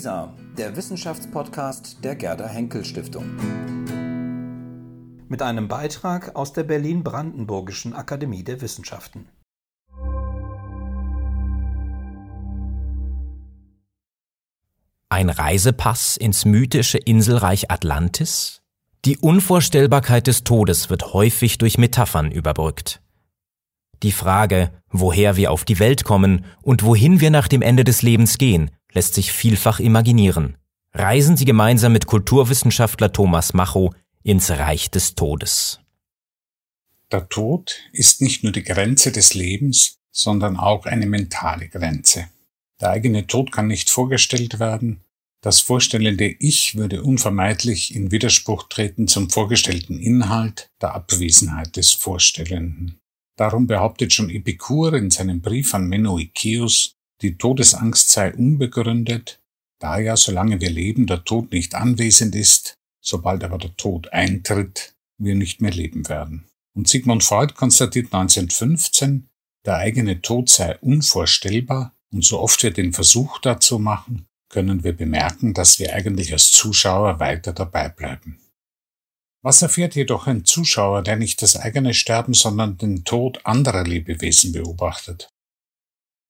WISA, der Wissenschaftspodcast der Gerda Henkel Stiftung. Mit einem Beitrag aus der Berlin-Brandenburgischen Akademie der Wissenschaften. Ein Reisepass ins mythische Inselreich Atlantis? Die Unvorstellbarkeit des Todes wird häufig durch Metaphern überbrückt. Die Frage, woher wir auf die Welt kommen und wohin wir nach dem Ende des Lebens gehen, lässt sich vielfach imaginieren. Reisen Sie gemeinsam mit Kulturwissenschaftler Thomas Macho ins Reich des Todes. Der Tod ist nicht nur die Grenze des Lebens, sondern auch eine mentale Grenze. Der eigene Tod kann nicht vorgestellt werden. Das vorstellende Ich würde unvermeidlich in Widerspruch treten zum vorgestellten Inhalt der Abwesenheit des Vorstellenden. Darum behauptet schon Epikur in seinem Brief an Menoikeus, die Todesangst sei unbegründet, da ja, solange wir leben, der Tod nicht anwesend ist, sobald aber der Tod eintritt, wir nicht mehr leben werden. Und Sigmund Freud konstatiert 1915, der eigene Tod sei unvorstellbar, und so oft wir den Versuch dazu machen, können wir bemerken, dass wir eigentlich als Zuschauer weiter dabei bleiben. Was erfährt jedoch ein Zuschauer, der nicht das eigene Sterben, sondern den Tod anderer Lebewesen beobachtet?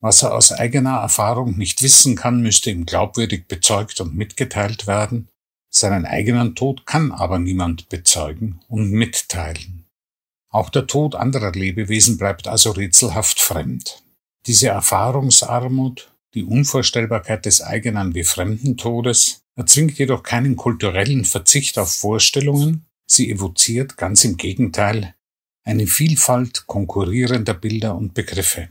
Was er aus eigener Erfahrung nicht wissen kann, müsste ihm glaubwürdig bezeugt und mitgeteilt werden. Seinen eigenen Tod kann aber niemand bezeugen und mitteilen. Auch der Tod anderer Lebewesen bleibt also rätselhaft fremd. Diese Erfahrungsarmut, die Unvorstellbarkeit des eigenen wie fremden Todes, erzwingt jedoch keinen kulturellen Verzicht auf Vorstellungen, Sie evoziert ganz im Gegenteil eine Vielfalt konkurrierender Bilder und Begriffe.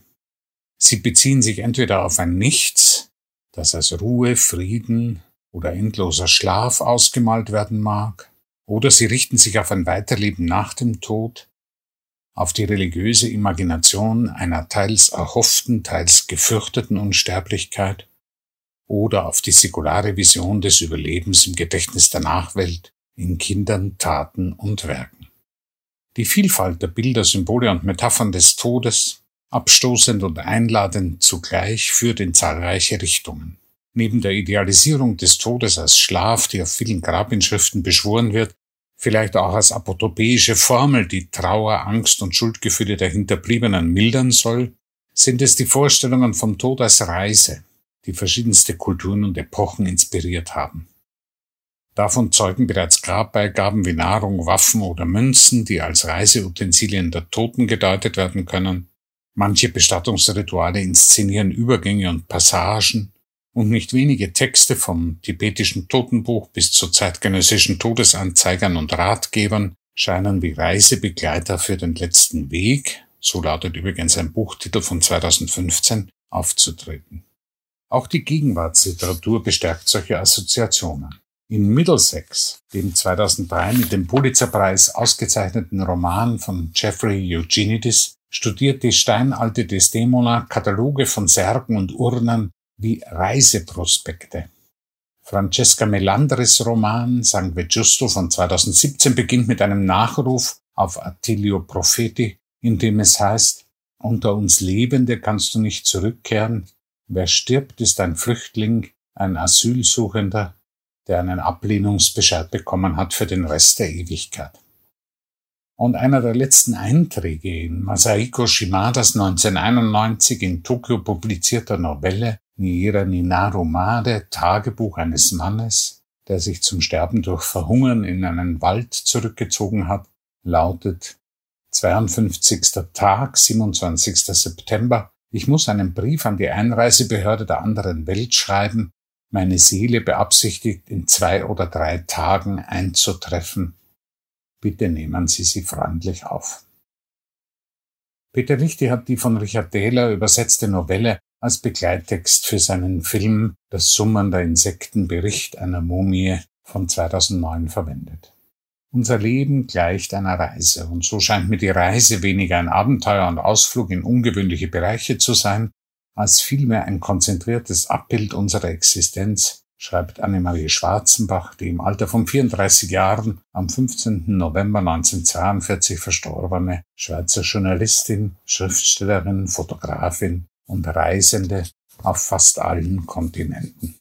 Sie beziehen sich entweder auf ein Nichts, das als Ruhe, Frieden oder endloser Schlaf ausgemalt werden mag, oder sie richten sich auf ein Weiterleben nach dem Tod, auf die religiöse Imagination einer teils erhofften, teils gefürchteten Unsterblichkeit oder auf die säkulare Vision des Überlebens im Gedächtnis der Nachwelt, in Kindern, Taten und Werken. Die Vielfalt der Bilder, Symbole und Metaphern des Todes, abstoßend und einladend zugleich, führt in zahlreiche Richtungen. Neben der Idealisierung des Todes als Schlaf, die auf vielen Grabinschriften beschworen wird, vielleicht auch als apotopäische Formel, die Trauer, Angst und Schuldgefühle der Hinterbliebenen mildern soll, sind es die Vorstellungen vom Tod als Reise, die verschiedenste Kulturen und Epochen inspiriert haben. Davon zeugen bereits Grabbeigaben wie Nahrung, Waffen oder Münzen, die als Reiseutensilien der Toten gedeutet werden können. Manche Bestattungsrituale inszenieren Übergänge und Passagen und nicht wenige Texte vom tibetischen Totenbuch bis zu zeitgenössischen Todesanzeigern und Ratgebern scheinen wie Reisebegleiter für den letzten Weg, so lautet übrigens ein Buchtitel von 2015, aufzutreten. Auch die Gegenwartsliteratur bestärkt solche Assoziationen. In Middlesex, dem 2003 mit dem Pulitzerpreis ausgezeichneten Roman von Jeffrey Eugenides, studiert die steinalte Desdemona Kataloge von Särgen und Urnen wie Reiseprospekte. Francesca Melandris Roman Sangue Giusto von 2017 beginnt mit einem Nachruf auf Attilio Profeti, in dem es heißt, unter uns Lebende kannst du nicht zurückkehren, wer stirbt, ist ein Flüchtling, ein Asylsuchender, der einen Ablehnungsbescheid bekommen hat für den Rest der Ewigkeit. Und einer der letzten Einträge in Masaiko Shimadas 1991 in Tokio publizierter Novelle Niera Ninaru Made, Tagebuch eines Mannes, der sich zum Sterben durch Verhungern in einen Wald zurückgezogen hat, lautet 52. Tag, 27. September. Ich muss einen Brief an die Einreisebehörde der anderen Welt schreiben, meine Seele beabsichtigt, in zwei oder drei Tagen einzutreffen. Bitte nehmen Sie sie freundlich auf. Peter Lichte hat die von Richard Dehler übersetzte Novelle als Begleittext für seinen Film Das Summen der Insekten Bericht einer Mumie von 2009 verwendet. Unser Leben gleicht einer Reise, und so scheint mir die Reise weniger ein Abenteuer und Ausflug in ungewöhnliche Bereiche zu sein, als vielmehr ein konzentriertes Abbild unserer Existenz, schreibt Annemarie Schwarzenbach, die im Alter von 34 Jahren am 15. November 1942 verstorbene Schweizer Journalistin, Schriftstellerin, Fotografin und Reisende auf fast allen Kontinenten.